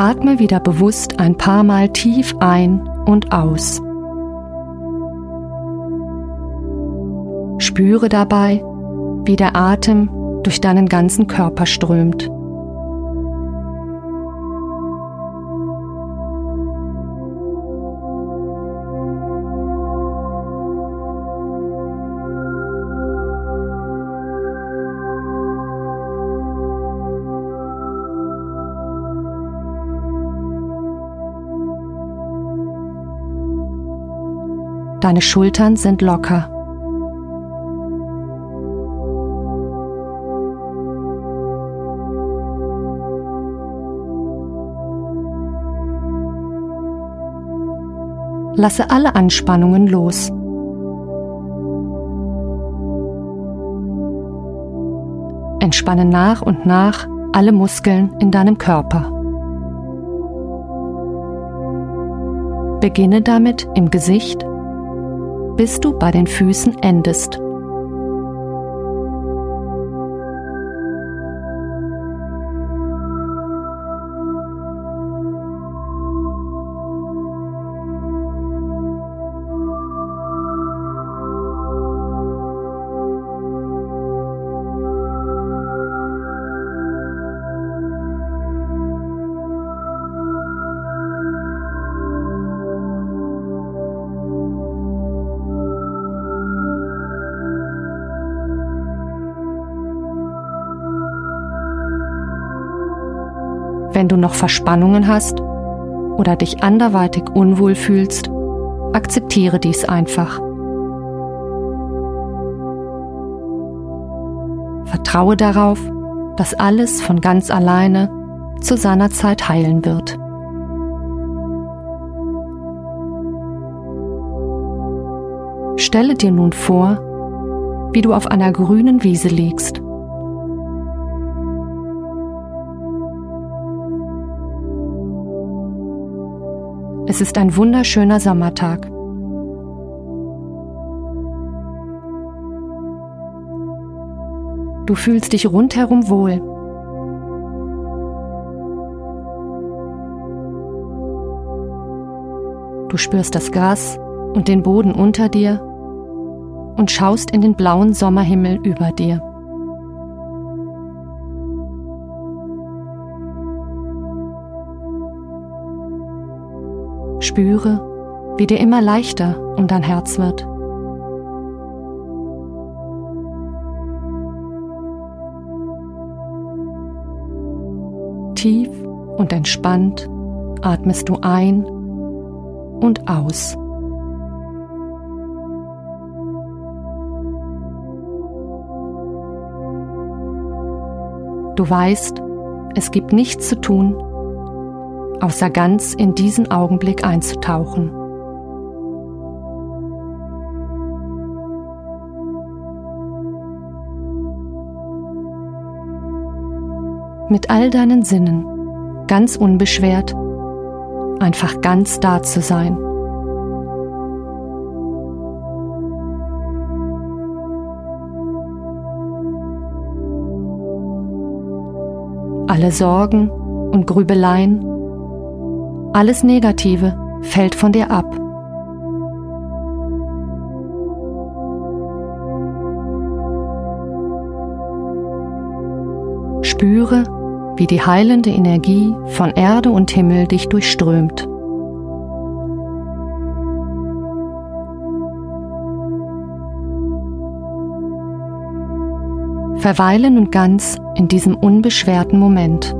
Atme wieder bewusst ein paar Mal tief ein und aus. Spüre dabei, wie der Atem durch deinen ganzen Körper strömt. Deine Schultern sind locker. Lasse alle Anspannungen los. Entspanne nach und nach alle Muskeln in deinem Körper. Beginne damit im Gesicht bis du bei den Füßen endest. Wenn du noch Verspannungen hast oder dich anderweitig unwohl fühlst, akzeptiere dies einfach. Vertraue darauf, dass alles von ganz alleine zu seiner Zeit heilen wird. Stelle dir nun vor, wie du auf einer grünen Wiese liegst. Es ist ein wunderschöner Sommertag. Du fühlst dich rundherum wohl. Du spürst das Gras und den Boden unter dir und schaust in den blauen Sommerhimmel über dir. Spüre, wie dir immer leichter um dein Herz wird. Tief und entspannt atmest du ein und aus. Du weißt, es gibt nichts zu tun, außer ganz in diesen Augenblick einzutauchen. Mit all deinen Sinnen, ganz unbeschwert, einfach ganz da zu sein. Alle Sorgen und Grübeleien alles Negative fällt von dir ab. Spüre, wie die heilende Energie von Erde und Himmel dich durchströmt. Verweile nun ganz in diesem unbeschwerten Moment.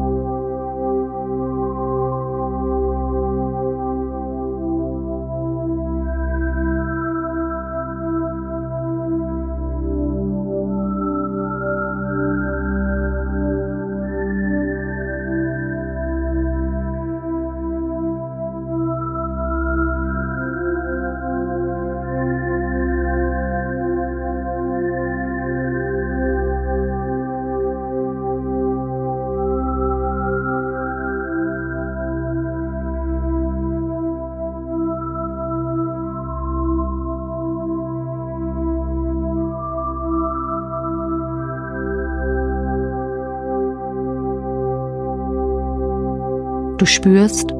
Du spürst,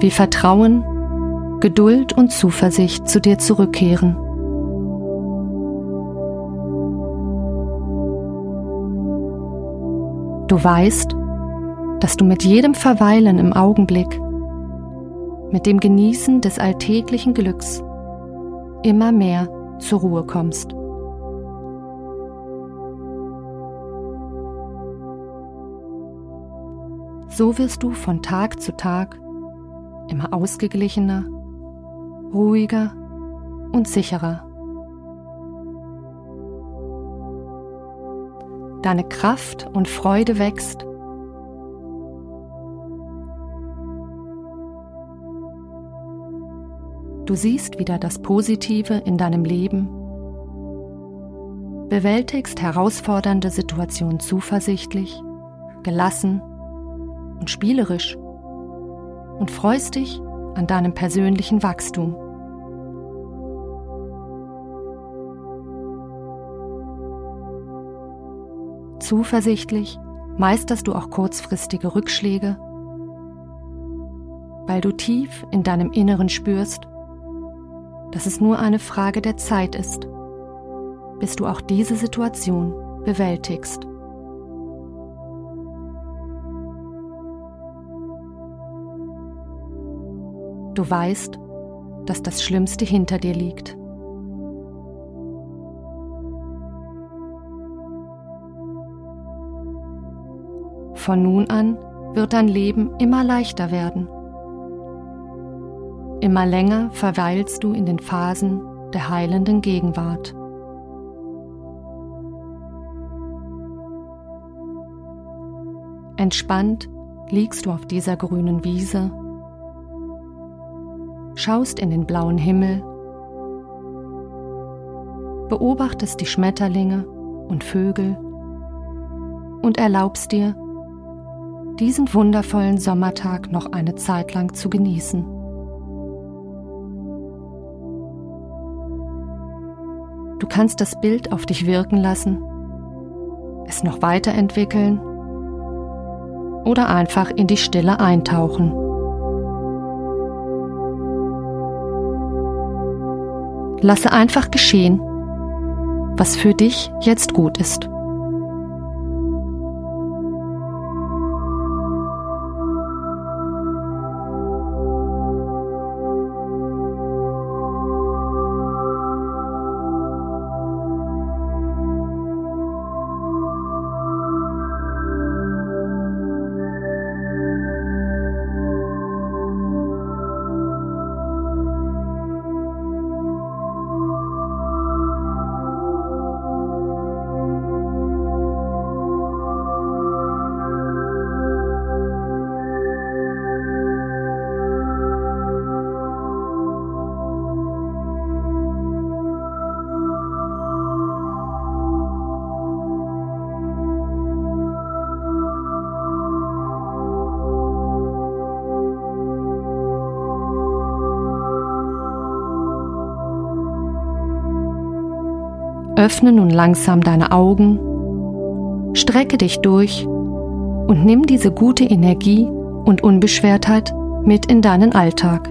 wie Vertrauen, Geduld und Zuversicht zu dir zurückkehren. Du weißt, dass du mit jedem Verweilen im Augenblick, mit dem Genießen des alltäglichen Glücks immer mehr zur Ruhe kommst. So wirst du von Tag zu Tag immer ausgeglichener, ruhiger und sicherer. Deine Kraft und Freude wächst. Du siehst wieder das Positive in deinem Leben, bewältigst herausfordernde Situationen zuversichtlich, gelassen und spielerisch und freust dich an deinem persönlichen Wachstum. Zuversichtlich meisterst du auch kurzfristige Rückschläge, weil du tief in deinem Inneren spürst, dass es nur eine Frage der Zeit ist, bis du auch diese Situation bewältigst. Du weißt, dass das Schlimmste hinter dir liegt. Von nun an wird dein Leben immer leichter werden. Immer länger verweilst du in den Phasen der heilenden Gegenwart. Entspannt liegst du auf dieser grünen Wiese schaust in den blauen Himmel, beobachtest die Schmetterlinge und Vögel und erlaubst dir, diesen wundervollen Sommertag noch eine Zeit lang zu genießen. Du kannst das Bild auf dich wirken lassen, es noch weiterentwickeln oder einfach in die Stille eintauchen. Lasse einfach geschehen, was für dich jetzt gut ist. Öffne nun langsam deine Augen, strecke dich durch und nimm diese gute Energie und Unbeschwertheit mit in deinen Alltag.